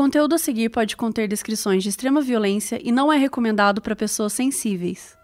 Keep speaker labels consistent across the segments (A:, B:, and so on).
A: conteúdo a seguir pode conter descrições de extrema violência e não é recomendado para pessoas sensíveis.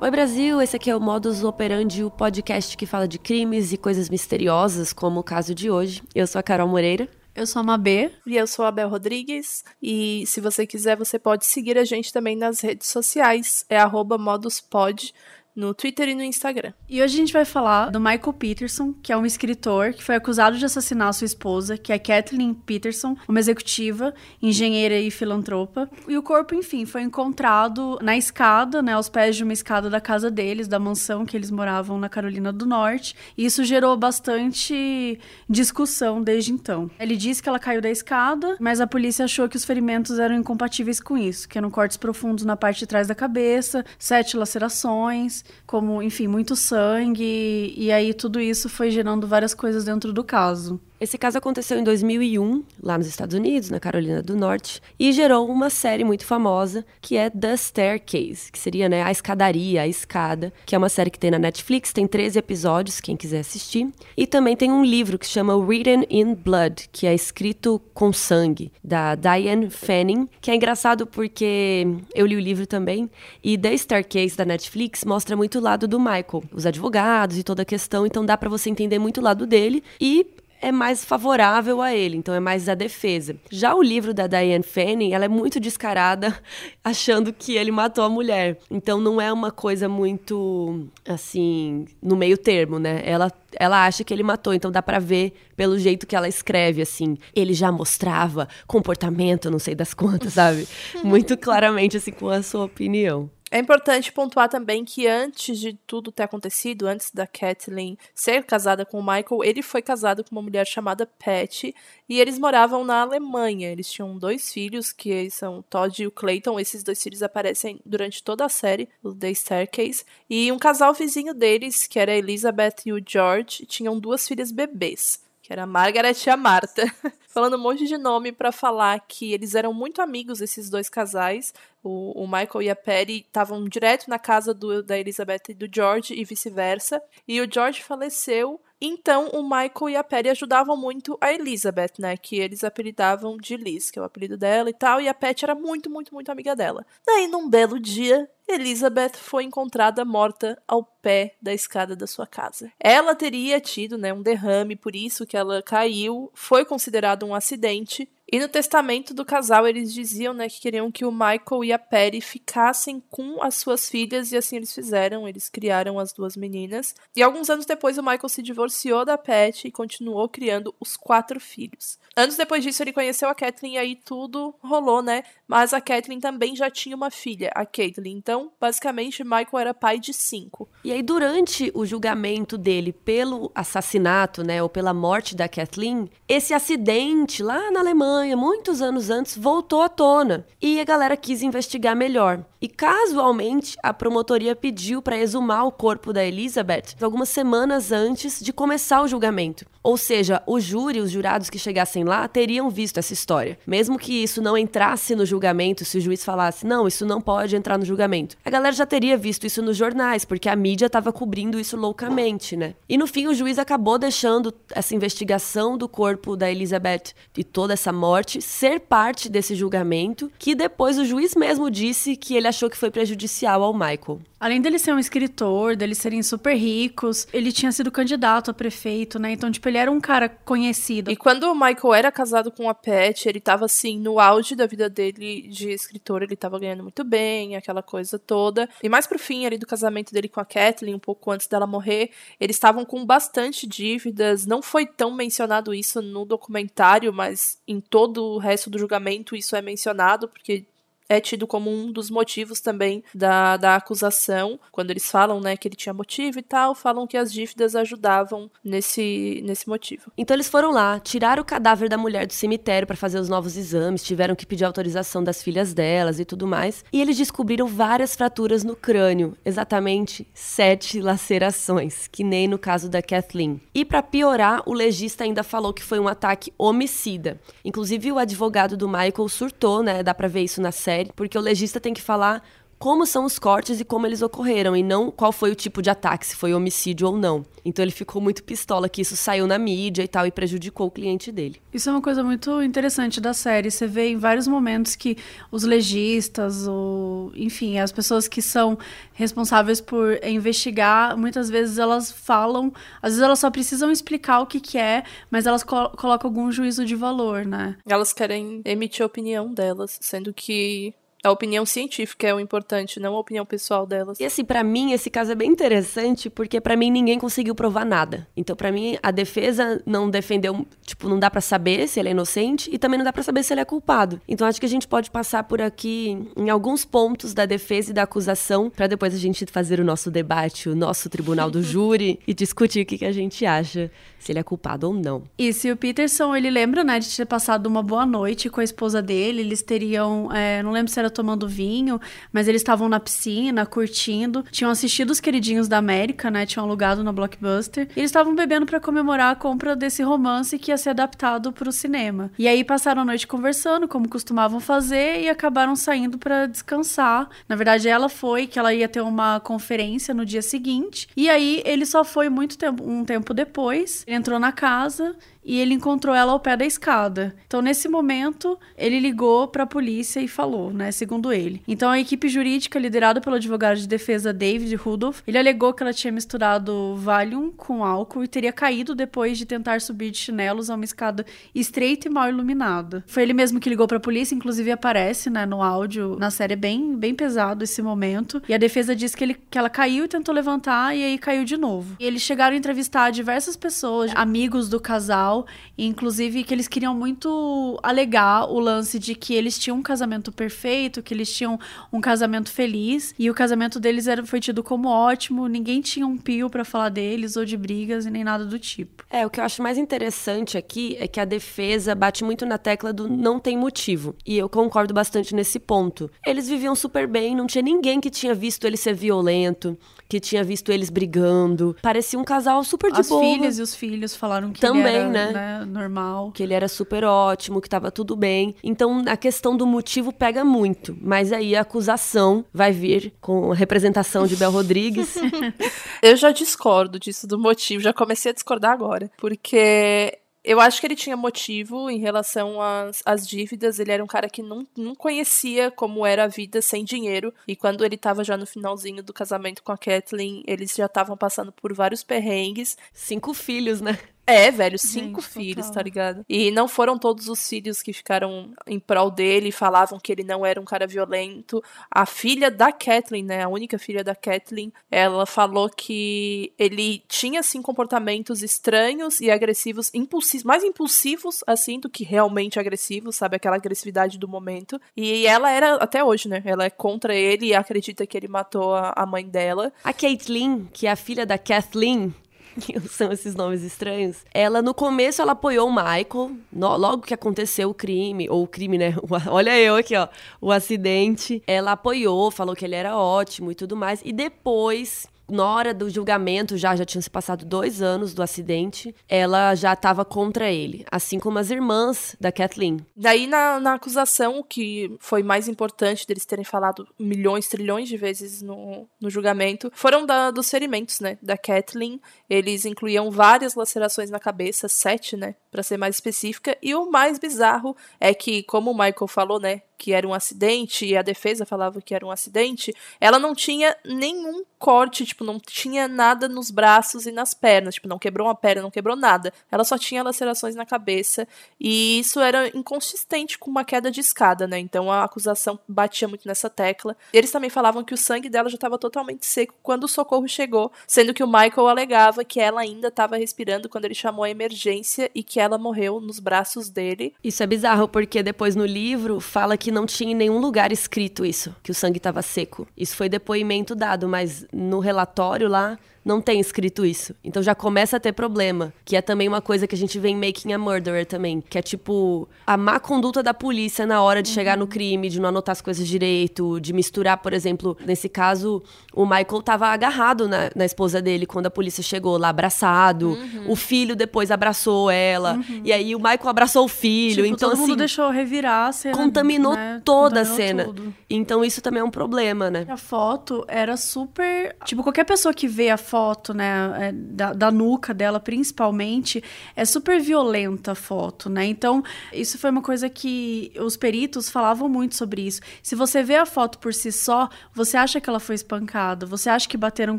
B: Oi Brasil, esse aqui é o Modus Operandi, o podcast que fala de crimes e coisas misteriosas, como o caso de hoje. Eu sou a Carol Moreira.
A: Eu sou a Mabê.
C: E eu sou a Bel Rodrigues. E se você quiser, você pode seguir a gente também nas redes sociais. É moduspod no Twitter e no Instagram.
A: E hoje a gente vai falar do Michael Peterson, que é um escritor que foi acusado de assassinar sua esposa, que é Kathleen Peterson, uma executiva, engenheira e filantropa. E o corpo, enfim, foi encontrado na escada, né, aos pés de uma escada da casa deles, da mansão que eles moravam na Carolina do Norte. E isso gerou bastante discussão desde então. Ele disse que ela caiu da escada, mas a polícia achou que os ferimentos eram incompatíveis com isso, que eram cortes profundos na parte de trás da cabeça, sete lacerações, como, enfim, muito sangue, e aí tudo isso foi gerando várias coisas dentro do caso.
B: Esse caso aconteceu em 2001, lá nos Estados Unidos, na Carolina do Norte, e gerou uma série muito famosa, que é The Staircase, que seria né, a escadaria, a escada, que é uma série que tem na Netflix, tem 13 episódios, quem quiser assistir. E também tem um livro que chama Written in Blood, que é escrito com sangue, da Diane Fanning, que é engraçado porque eu li o livro também, e The Staircase da Netflix mostra muito o lado do Michael, os advogados e toda a questão, então dá para você entender muito o lado dele e é mais favorável a ele, então é mais a defesa. Já o livro da Diane Fanning, ela é muito descarada, achando que ele matou a mulher. Então não é uma coisa muito assim, no meio termo, né? Ela ela acha que ele matou, então dá para ver pelo jeito que ela escreve assim. Ele já mostrava comportamento, não sei das quantas, sabe? Muito claramente assim com a sua opinião.
C: É importante pontuar também que antes de tudo ter acontecido, antes da Kathleen ser casada com o Michael, ele foi casado com uma mulher chamada Patty e eles moravam na Alemanha. Eles tinham dois filhos, que são Todd e o Clayton. Esses dois filhos aparecem durante toda a série, o The Staircase. E um casal vizinho deles, que era a Elizabeth e o George, tinham duas filhas bebês que era Margaret e a Marta, falando um monte de nome para falar que eles eram muito amigos, esses dois casais. O, o Michael e a Perry estavam direto na casa do, da Elizabeth e do George e vice-versa. E o George faleceu então, o Michael e a Perry ajudavam muito a Elizabeth, né? Que eles apelidavam de Liz, que é o apelido dela e tal. E a Pat era muito, muito, muito amiga dela. Daí, num belo dia, Elizabeth foi encontrada morta ao pé da escada da sua casa. Ela teria tido né, um derrame, por isso que ela caiu. Foi considerado um acidente e no testamento do casal, eles diziam né, que queriam que o Michael e a Perry ficassem com as suas filhas, e assim eles fizeram. Eles criaram as duas meninas. E alguns anos depois, o Michael se divorciou da Pat e continuou criando os quatro filhos. Anos depois disso, ele conheceu a Kathleen e aí tudo rolou, né? Mas a Kathleen também já tinha uma filha, a Caitlyn. Então, basicamente, Michael era pai de cinco.
B: E aí, durante o julgamento dele pelo assassinato, né, ou pela morte da Kathleen, esse acidente lá na Alemanha, Alemanha, muitos anos antes, voltou à tona e a galera quis investigar melhor. E casualmente, a promotoria pediu para exumar o corpo da Elizabeth algumas semanas antes de começar o julgamento. Ou seja, o júri, os jurados que chegassem lá, teriam visto essa história. Mesmo que isso não entrasse no julgamento, se o juiz falasse, não, isso não pode entrar no julgamento. A galera já teria visto isso nos jornais, porque a mídia estava cobrindo isso loucamente, né? E no fim, o juiz acabou deixando essa investigação do corpo da Elizabeth e toda essa morte ser parte desse julgamento, que depois o juiz mesmo disse que ele achou que foi prejudicial ao Michael.
A: Além dele ser um escritor, deles serem super ricos, ele tinha sido candidato a prefeito, né? Então, tipo, ele era um cara conhecido.
C: E quando o Michael era casado com a Pat, ele tava assim, no auge da vida dele de escritor, ele tava ganhando muito bem, aquela coisa toda. E mais pro fim ali do casamento dele com a Kathleen, um pouco antes dela morrer, eles estavam com bastante dívidas. Não foi tão mencionado isso no documentário, mas em todo o resto do julgamento isso é mencionado, porque é tido como um dos motivos também da, da acusação. Quando eles falam, né, que ele tinha motivo e tal, falam que as dívidas ajudavam nesse, nesse motivo.
B: Então eles foram lá, tiraram o cadáver da mulher do cemitério para fazer os novos exames, tiveram que pedir autorização das filhas delas e tudo mais. E eles descobriram várias fraturas no crânio, exatamente sete lacerações, que nem no caso da Kathleen. E para piorar, o legista ainda falou que foi um ataque homicida. Inclusive o advogado do Michael surtou, né? Dá para ver isso na série série, porque o legista tem que falar como são os cortes e como eles ocorreram, e não qual foi o tipo de ataque, se foi homicídio ou não. Então ele ficou muito pistola que isso saiu na mídia e tal e prejudicou o cliente dele.
A: Isso é uma coisa muito interessante da série. Você vê em vários momentos que os legistas, ou, enfim, as pessoas que são responsáveis por investigar, muitas vezes elas falam, às vezes elas só precisam explicar o que, que é, mas elas col colocam algum juízo de valor, né?
C: Elas querem emitir a opinião delas, sendo que a opinião científica é o importante, não a opinião pessoal delas.
B: E assim, para mim esse caso é bem interessante, porque para mim ninguém conseguiu provar nada. Então para mim a defesa não defendeu, tipo, não dá para saber se ele é inocente e também não dá para saber se ele é culpado. Então acho que a gente pode passar por aqui em alguns pontos da defesa e da acusação para depois a gente fazer o nosso debate, o nosso tribunal do júri e discutir o que, que a gente acha se ele é culpado ou não.
A: E se o Peterson, ele lembra, né, de ter passado uma boa noite com a esposa dele, eles teriam, é, não lembro se era tomando vinho, mas eles estavam na piscina, curtindo, tinham assistido os Queridinhos da América, né, tinham alugado na Blockbuster, e eles estavam bebendo para comemorar a compra desse romance que ia ser adaptado para o cinema. E aí passaram a noite conversando, como costumavam fazer, e acabaram saindo para descansar. Na verdade, ela foi que ela ia ter uma conferência no dia seguinte, e aí ele só foi muito tempo, um tempo depois, ele entrou na casa e ele encontrou ela ao pé da escada. Então, nesse momento, ele ligou para a polícia e falou, né, segundo ele. Então, a equipe jurídica liderada pelo advogado de defesa David Rudolph, ele alegou que ela tinha misturado Valium com álcool e teria caído depois de tentar subir de chinelos a uma escada estreita e mal iluminada. Foi ele mesmo que ligou para a polícia, inclusive aparece, né, no áudio, na série bem bem pesado esse momento. E a defesa disse que ele que ela caiu e tentou levantar e aí caiu de novo. E eles chegaram a entrevistar diversas pessoas, amigos do casal inclusive que eles queriam muito alegar o lance de que eles tinham um casamento perfeito, que eles tinham um casamento feliz, e o casamento deles era, foi tido como ótimo, ninguém tinha um pio para falar deles, ou de brigas, e nem nada do tipo.
B: É, o que eu acho mais interessante aqui é que a defesa bate muito na tecla do não tem motivo, e eu concordo bastante nesse ponto. Eles viviam super bem, não tinha ninguém que tinha visto ele ser violento, que tinha visto eles brigando. Parecia um casal super de
A: As
B: boa.
A: As filhas e os filhos falaram que
B: Também,
A: ele era,
B: né?
A: né? normal.
B: Que ele era super ótimo, que tava tudo bem. Então, a questão do motivo pega muito. Mas aí a acusação vai vir com a representação de Bel Rodrigues.
C: Eu já discordo disso do motivo, já comecei a discordar agora. Porque eu acho que ele tinha motivo em relação às, às dívidas. Ele era um cara que não, não conhecia como era a vida sem dinheiro. E quando ele tava já no finalzinho do casamento com a Kathleen, eles já estavam passando por vários perrengues.
B: Cinco filhos, né?
C: É, velho, cinco
A: Gente,
C: filhos,
A: total.
C: tá ligado? E não foram todos os filhos que ficaram em prol dele e falavam que ele não era um cara violento. A filha da Kathleen, né, a única filha da Kathleen, ela falou que ele tinha, assim, comportamentos estranhos e agressivos, impulsivos, mais impulsivos, assim, do que realmente agressivos, sabe? Aquela agressividade do momento. E ela era, até hoje, né, ela é contra ele e acredita que ele matou a, a mãe dela.
B: A Caitlyn, que é a filha da Kathleen, que são esses nomes estranhos, ela no começo ela apoiou o Michael, no- logo que aconteceu o crime, ou o crime, né? o olha eu aqui, ó, o acidente. Ela apoiou, falou que ele era ótimo e tudo mais. E depois, na hora do julgamento, já, já tinham se passado dois anos do acidente, ela já estava contra ele, assim como as irmãs da Kathleen.
C: Daí, na, na acusação, o que foi mais importante deles terem falado milhões, trilhões de vezes no, no julgamento, foram da- dos ferimentos, né? Da Kathleen. Eles incluíam várias lacerações na cabeça, sete, né? Pra ser mais específica. E o mais bizarro é que, como o Michael falou, né? Que era um acidente, e a defesa falava que era um acidente, ela não tinha nenhum corte, tipo, não tinha nada nos braços e nas pernas. Tipo, não quebrou uma perna, não quebrou nada. Ela só tinha lacerações na cabeça. E isso era inconsistente com uma queda de escada, né? Então a acusação batia muito nessa tecla. Eles também falavam que o sangue dela já estava totalmente seco quando o socorro chegou, sendo que o Michael alegava que ela ainda estava respirando quando ele chamou a emergência e que ela morreu nos braços dele.
B: Isso é bizarro, porque depois no livro fala que não tinha em nenhum lugar escrito isso, que o sangue estava seco. Isso foi depoimento dado, mas no relatório lá não tem escrito isso. Então já começa a ter problema. Que é também uma coisa que a gente vê em Making a Murderer também. Que é tipo a má conduta da polícia na hora de uhum. chegar no uhum. crime, de não anotar as coisas direito, de misturar, por exemplo, nesse caso, o Michael tava agarrado na, na esposa dele quando a polícia chegou lá, abraçado. Uhum. O filho depois abraçou ela. Uhum. E aí o Michael abraçou o filho. Tipo, então,
A: todo
B: assim.
A: Mundo deixou revirar a cena.
B: Contaminou né? toda contaminou a cena. Tudo. Então isso também é um problema, né?
A: A foto era super. Tipo, qualquer pessoa que vê a foto, né, é, da, da nuca dela, principalmente, é super violenta a foto, né? Então, isso foi uma coisa que os peritos falavam muito sobre isso. Se você vê a foto por si só, você acha que ela foi espancada, você acha que bateram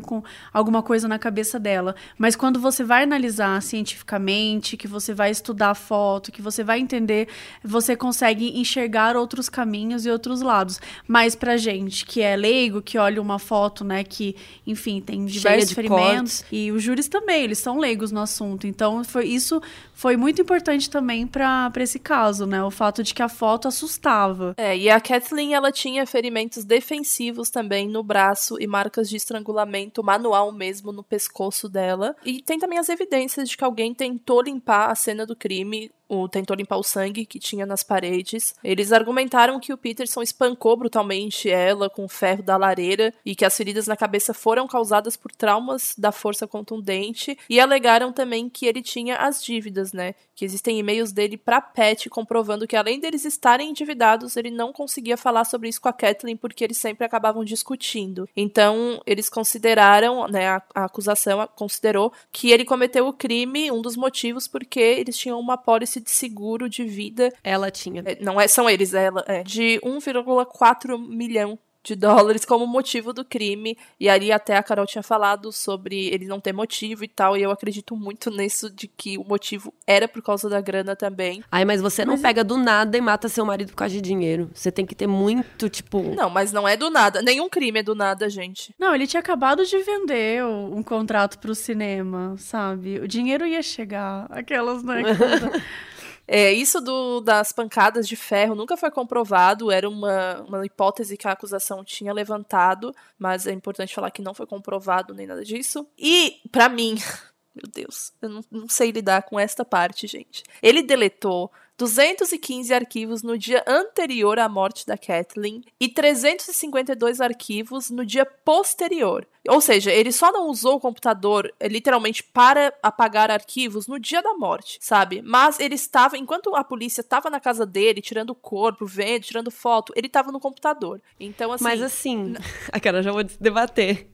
A: com alguma coisa na cabeça dela. Mas quando você vai analisar cientificamente, que você vai estudar a foto, que você vai entender, você consegue enxergar outros caminhos e outros lados. Mas pra gente que é leigo, que olha uma foto, né, que, enfim, tem diversos E os júris também, eles são leigos no assunto. Então, foi, isso foi muito importante também para esse caso, né? O fato de que a foto assustava.
C: É, e a Kathleen, ela tinha ferimentos defensivos também no braço e marcas de estrangulamento manual mesmo no pescoço dela. E tem também as evidências de que alguém tentou limpar a cena do crime o, tentou limpar o sangue que tinha nas paredes. Eles argumentaram que o Peterson espancou brutalmente ela com o ferro da lareira e que as feridas na cabeça foram causadas por traumas da força contundente e alegaram também que ele tinha as dívidas, né? Que existem e-mails dele para Pat comprovando que além deles estarem endividados, ele não conseguia falar sobre isso com a Kathleen porque eles sempre acabavam discutindo. Então, eles consideraram, né, a, a acusação considerou que ele cometeu o crime, um dos motivos porque eles tinham uma pólice de seguro de vida.
B: Ela tinha.
C: É, não é, são eles, ela é, de 1,4 milhão de dólares como motivo do crime. E ali até a Carol tinha falado sobre ele não ter motivo e tal. E eu acredito muito nisso de que o motivo era por causa da grana também.
B: Ai, mas você não mas... pega do nada e mata seu marido por causa de dinheiro. Você tem que ter muito, tipo.
C: Não, mas não é do nada. Nenhum crime é do nada, gente.
A: Não, ele tinha acabado de vender um contrato pro cinema, sabe? O dinheiro ia chegar. Aquelas, né?
C: É, isso do, das pancadas de ferro nunca foi comprovado, era uma, uma hipótese que a acusação tinha levantado, mas é importante falar que não foi comprovado nem nada disso. E, para mim, meu Deus, eu não, não sei lidar com esta parte, gente. Ele deletou 215 arquivos no dia anterior à morte da Kathleen e 352 arquivos no dia posterior. Ou seja, ele só não usou o computador eh, literalmente para apagar arquivos no dia da morte, sabe? Mas ele estava, enquanto a polícia estava na casa dele, tirando o corpo, vendo, tirando foto, ele estava no computador. Então, assim.
B: Mas assim, a cara já vou debater.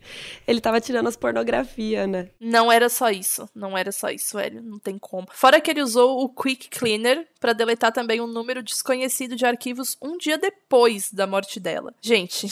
B: Ele estava tirando as pornografia, né?
C: Não era só isso. Não era só isso, velho. Não tem como. Fora que ele usou o Quick Cleaner para deletar também um número desconhecido de arquivos um dia depois da morte dela. Gente.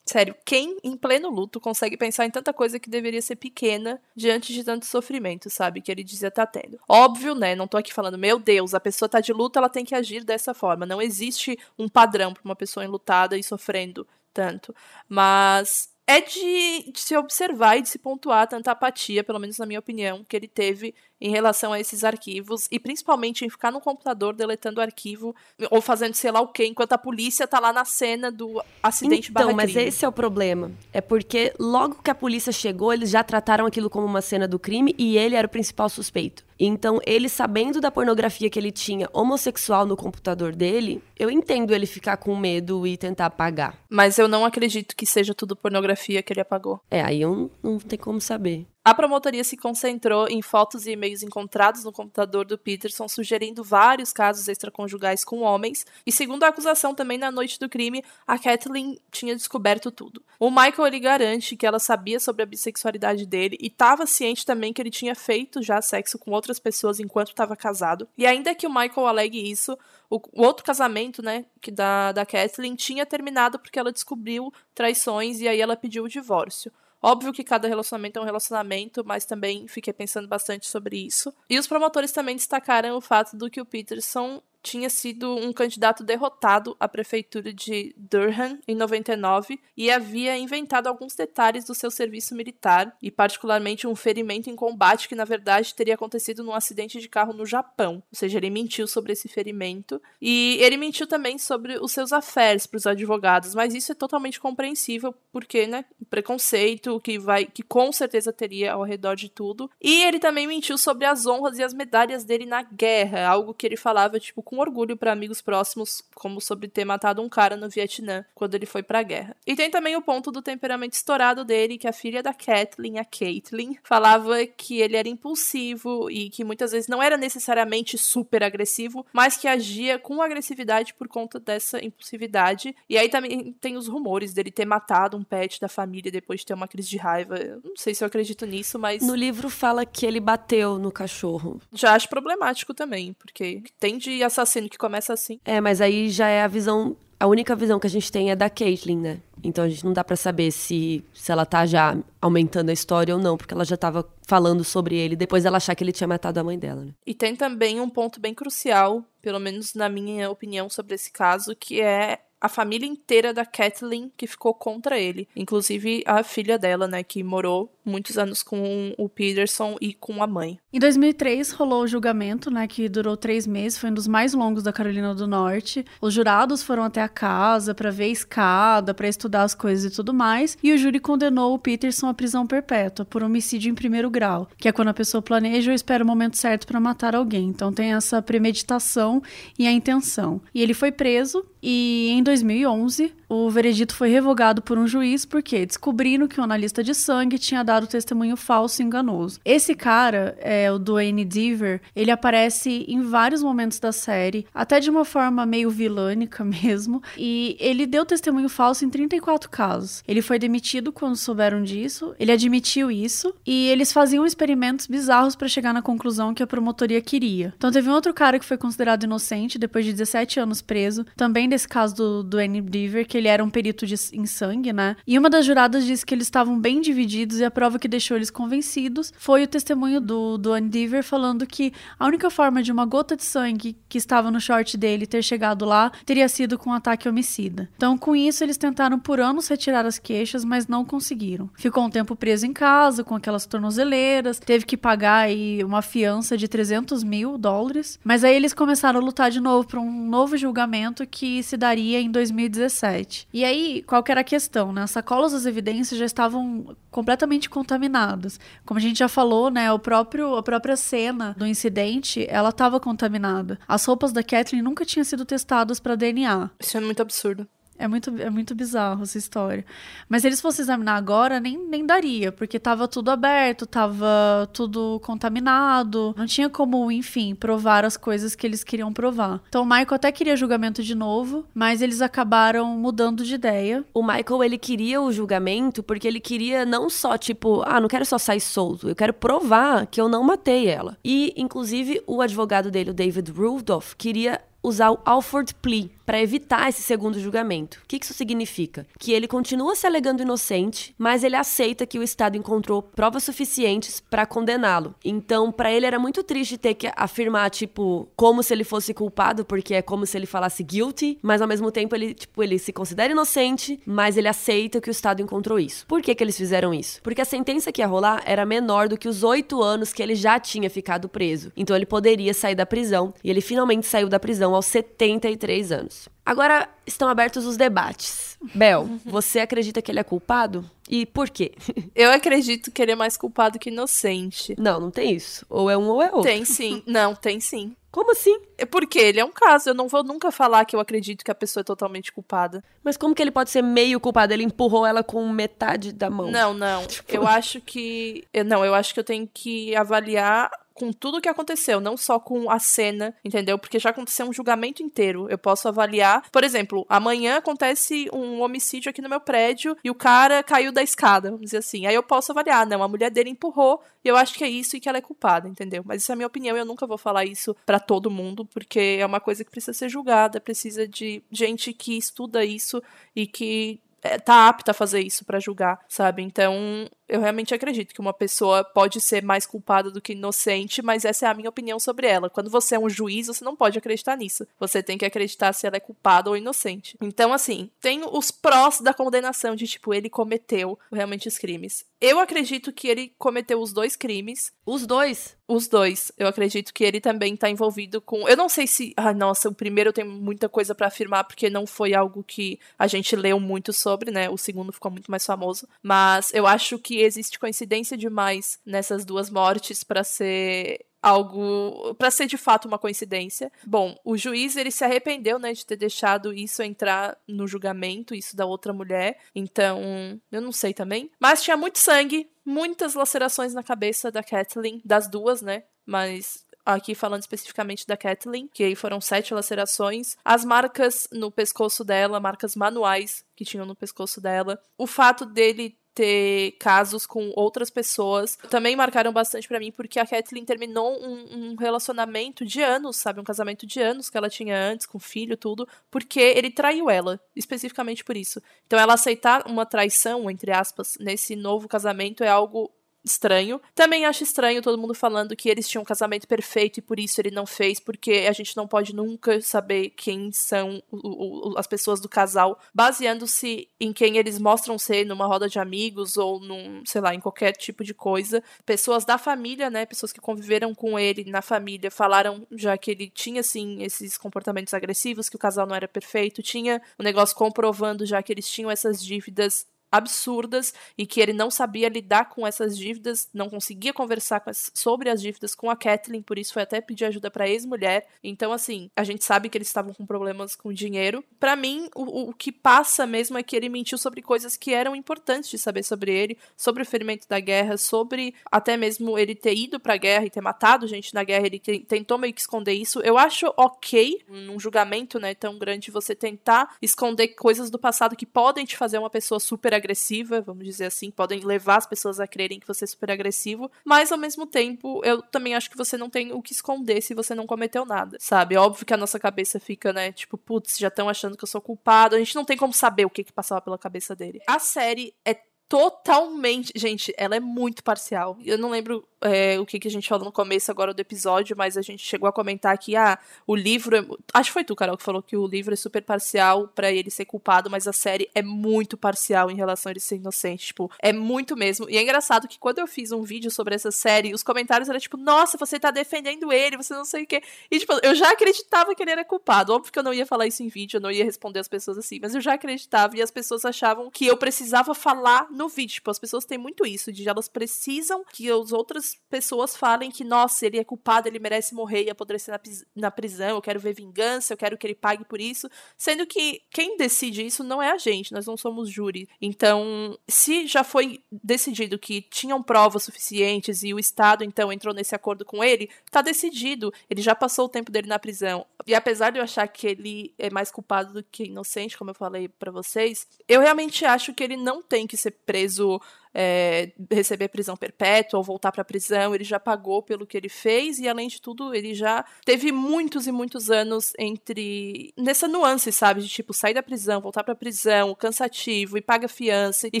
C: Sério, quem em pleno luto consegue pensar em tanta coisa que deveria ser pequena diante de tanto sofrimento, sabe? Que ele dizia tá tendo. Óbvio, né? Não tô aqui falando, meu Deus, a pessoa tá de luto, ela tem que agir dessa forma. Não existe um padrão para uma pessoa enlutada e sofrendo tanto. Mas é de, de, se observar e de se pontuar tanta apatia, pelo menos na minha opinião, que ele teve em relação a esses arquivos e principalmente em ficar no computador deletando o arquivo ou fazendo sei lá o que enquanto a polícia tá lá na cena do acidente
B: Então, mas esse é o problema. É porque logo que a polícia chegou, eles já trataram aquilo como uma cena do crime e ele era o principal suspeito. Então, ele sabendo da pornografia que ele tinha homossexual no computador dele, eu entendo ele ficar com medo e tentar apagar.
C: Mas eu não acredito que seja tudo pornografia que ele apagou.
B: É, aí eu não, não tem como saber.
C: A promotoria se concentrou em fotos e e-mails encontrados no computador do Peterson, sugerindo vários casos extraconjugais com homens, e segundo a acusação, também na noite do crime, a Kathleen tinha descoberto tudo. O Michael ele garante que ela sabia sobre a bissexualidade dele e estava ciente também que ele tinha feito já sexo com outras pessoas enquanto estava casado. E ainda que o Michael alegue isso, o, outro casamento, né, que da, da Kathleen tinha terminado porque ela descobriu traições e aí ela pediu o divórcio. Óbvio que cada relacionamento é um relacionamento, mas também fiquei pensando bastante sobre isso. E os promotores também destacaram o fato do que o Peterson tinha sido um candidato derrotado à prefeitura de Durham em 99 e havia inventado alguns detalhes do seu serviço militar e particularmente um ferimento em combate que na verdade teria acontecido num acidente de carro no Japão. Ou seja, ele mentiu sobre esse ferimento e ele mentiu também sobre os seus affairs para os advogados, mas isso é totalmente compreensível porque, né, o preconceito que vai que com certeza teria ao redor de tudo. E ele também mentiu sobre as honras e as medalhas dele na guerra, algo que ele falava tipo com orgulho para amigos próximos, como sobre ter matado um cara no Vietnã quando ele foi para a guerra. E tem também o ponto do temperamento estourado dele, que a filha da Kathleen, a Caitlyn, falava que ele era impulsivo e que muitas vezes não era necessariamente super agressivo, mas que agia com agressividade por conta dessa impulsividade. E aí também tem os rumores dele ter matado um pet da família depois de ter uma crise de raiva. Eu não sei se eu acredito nisso, mas.
B: No livro fala que ele bateu no cachorro.
C: Já acho problemático também, porque tem de assassino que começa assim.
B: É, mas aí já é a visão. A única visão que a gente tem é da Caitlyn, né? Então a gente não dá para saber se, se ela tá já aumentando a história ou não, porque ela já tava falando sobre ele depois ela achar que ele tinha matado a mãe dela, né?
C: E tem também um ponto bem crucial, pelo menos na minha opinião sobre esse caso, que é a família inteira da Kathleen que ficou contra ele, inclusive a filha dela, né, que morou muitos anos com o Peterson e com a mãe.
A: Em 2003 rolou o julgamento, né, que durou três meses, foi um dos mais longos da Carolina do Norte. Os jurados foram até a casa para ver a escada, para estudar as coisas e tudo mais, e o júri condenou o Peterson à prisão perpétua por homicídio em primeiro grau, que é quando a pessoa planeja ou espera o momento certo para matar alguém. Então tem essa premeditação e a intenção. E ele foi preso e em 2011 o veredito foi revogado por um juiz porque descobriram que o analista de sangue tinha dado testemunho falso e enganoso. Esse cara, é, o Duane Deaver, ele aparece em vários momentos da série, até de uma forma meio vilânica mesmo, e ele deu testemunho falso em 34 casos. Ele foi demitido quando souberam disso, ele admitiu isso, e eles faziam experimentos bizarros para chegar na conclusão que a promotoria queria. Então teve um outro cara que foi considerado inocente depois de 17 anos preso, também desse caso do Duane Deaver, que ele era um perito de, em sangue, né? E uma das juradas disse que eles estavam bem divididos e a prova que deixou eles convencidos foi o testemunho do, do Andiver falando que a única forma de uma gota de sangue que estava no short dele ter chegado lá teria sido com um ataque homicida. Então, com isso, eles tentaram por anos retirar as queixas, mas não conseguiram. Ficou um tempo preso em casa, com aquelas tornozeleiras, teve que pagar aí uma fiança de 300 mil dólares, mas aí eles começaram a lutar de novo para um novo julgamento que se daria em 2017. E aí, qual que era a questão, né? As sacolas das evidências já estavam completamente contaminadas. Como a gente já falou, né, o próprio a própria cena do incidente, ela estava contaminada. As roupas da Kathleen nunca tinham sido testadas para DNA.
C: Isso é muito absurdo.
A: É muito, é muito bizarro essa história. Mas se eles fossem examinar agora, nem, nem daria, porque tava tudo aberto, tava tudo contaminado. Não tinha como, enfim, provar as coisas que eles queriam provar. Então o Michael até queria julgamento de novo, mas eles acabaram mudando de ideia.
B: O Michael, ele queria o julgamento porque ele queria não só, tipo, ah, não quero só sair solto, eu quero provar que eu não matei ela. E, inclusive, o advogado dele, o David Rudolph, queria usar o Alford Plea para evitar esse segundo julgamento. O que isso significa? Que ele continua se alegando inocente, mas ele aceita que o Estado encontrou provas suficientes para condená-lo. Então, para ele era muito triste ter que afirmar, tipo, como se ele fosse culpado, porque é como se ele falasse guilty, mas ao mesmo tempo ele, tipo, ele se considera inocente, mas ele aceita que o Estado encontrou isso. Por que, que eles fizeram isso? Porque a sentença que ia rolar era menor do que os oito anos que ele já tinha ficado preso. Então ele poderia sair da prisão, e ele finalmente saiu da prisão aos 73 anos. Agora estão abertos os debates. Bel, você acredita que ele é culpado? E por quê?
C: Eu acredito que ele é mais culpado que inocente.
B: Não, não tem isso. Ou é um ou é outro.
C: Tem sim. Não, tem sim.
B: Como assim?
C: É porque ele é um caso. Eu não vou nunca falar que eu acredito que a pessoa é totalmente culpada.
B: Mas como que ele pode ser meio culpado? Ele empurrou ela com metade da mão.
C: Não, não. Tipo... Eu acho que. Não, eu acho que eu tenho que avaliar com tudo o que aconteceu, não só com a cena, entendeu? Porque já aconteceu um julgamento inteiro. Eu posso avaliar. Por exemplo, amanhã acontece um homicídio aqui no meu prédio e o cara caiu da escada, vamos dizer assim. Aí eu posso avaliar, não, a mulher dele empurrou e eu acho que é isso e que ela é culpada, entendeu? Mas isso é a minha opinião, eu nunca vou falar isso para todo mundo, porque é uma coisa que precisa ser julgada, precisa de gente que estuda isso e que é, tá apta a fazer isso para julgar, sabe? Então, eu realmente acredito que uma pessoa pode ser mais culpada do que inocente, mas essa é a minha opinião sobre ela. Quando você é um juiz, você não pode acreditar nisso. Você tem que acreditar se ela é culpada ou inocente. Então, assim, tem os prós da condenação de, tipo, ele cometeu realmente os crimes. Eu acredito que ele cometeu os dois crimes.
B: Os dois?
C: Os dois. Eu acredito que ele também tá envolvido com. Eu não sei se. Ah, nossa, o primeiro tem muita coisa para afirmar, porque não foi algo que a gente leu muito sobre, né? O segundo ficou muito mais famoso. Mas eu acho que existe coincidência demais nessas duas mortes para ser algo para ser de fato uma coincidência. Bom, o juiz ele se arrependeu, né, de ter deixado isso entrar no julgamento, isso da outra mulher. Então, eu não sei também, mas tinha muito sangue, muitas lacerações na cabeça da Kathleen, das duas, né? Mas aqui falando especificamente da Kathleen, que aí foram sete lacerações, as marcas no pescoço dela, marcas manuais que tinham no pescoço dela, o fato dele ter casos com outras pessoas também marcaram bastante para mim, porque a Kathleen terminou um, um, relacionamento de anos, sabe? Um casamento de anos que ela tinha antes, com filho, tudo, porque ele traiu ela, especificamente por isso. Então, ela aceitar uma traição, entre aspas, nesse novo casamento é algo estranho. Também acho estranho todo mundo falando que eles tinham um casamento perfeito e por isso ele não fez, porque a gente não pode nunca saber quem são o, o, as pessoas do casal, baseando-se em quem eles mostram ser numa roda de amigos ou num, sei lá, em qualquer tipo de coisa. Pessoas da família, né, pessoas que conviveram com ele na família, falaram já que ele tinha assim esses comportamentos agressivos, que o casal não era perfeito, tinha o um negócio comprovando já que eles tinham essas dívidas absurdas e que ele não sabia lidar com essas dívidas, não conseguia conversar as, sobre as dívidas com a Kathleen, por isso foi até pedir ajuda para ex-mulher. Então, assim, a gente sabe que eles estavam com problemas com dinheiro. Para mim, o, o que passa mesmo é que ele mentiu sobre coisas que eram importantes de saber sobre ele, sobre o ferimento da guerra, sobre até mesmo ele ter ido pra guerra e ter matado gente na guerra, ele te, tentou meio que esconder isso. Eu acho ok, num julgamento, né, tão grande, você tentar esconder coisas do passado que podem te fazer uma pessoa super agressiva, vamos dizer assim, podem levar as pessoas a crerem que você é super agressivo, mas ao mesmo tempo, eu também acho que você não tem o que esconder se você não cometeu nada, sabe? É óbvio que a nossa cabeça fica, né, tipo, putz, já estão achando que eu sou culpado, a gente não tem como saber o que que passava pela cabeça dele. A série é totalmente. Gente, ela é muito parcial. Eu não lembro é, o que, que a gente falou no começo agora do episódio, mas a gente chegou a comentar que, ah, o livro. É... Acho que foi tu, Carol, que falou que o livro é super parcial para ele ser culpado, mas a série é muito parcial em relação a ele ser inocente. Tipo, é muito mesmo. E é engraçado que quando eu fiz um vídeo sobre essa série, os comentários eram tipo, nossa, você tá defendendo ele, você não sei o quê. E, tipo, eu já acreditava que ele era culpado. Óbvio que eu não ia falar isso em vídeo, eu não ia responder as pessoas assim, mas eu já acreditava e as pessoas achavam que eu precisava falar no vídeo. Tipo, as pessoas têm muito isso, de elas precisam que as outras pessoas falem que, nossa, ele é culpado, ele merece morrer e apodrecer na, na prisão, eu quero ver vingança, eu quero que ele pague por isso. Sendo que quem decide isso não é a gente, nós não somos júri. Então, se já foi decidido que tinham provas suficientes e o Estado, então, entrou nesse acordo com ele, tá decidido. Ele já passou o tempo dele na prisão. E apesar de eu achar que ele é mais culpado do que inocente, como eu falei para vocês, eu realmente acho que ele não tem que ser preso é, receber prisão perpétua ou voltar para a prisão, ele já pagou pelo que ele fez e, além de tudo, ele já teve muitos e muitos anos entre. nessa nuance, sabe? De tipo, sair da prisão, voltar para a prisão, cansativo, e paga fiança, e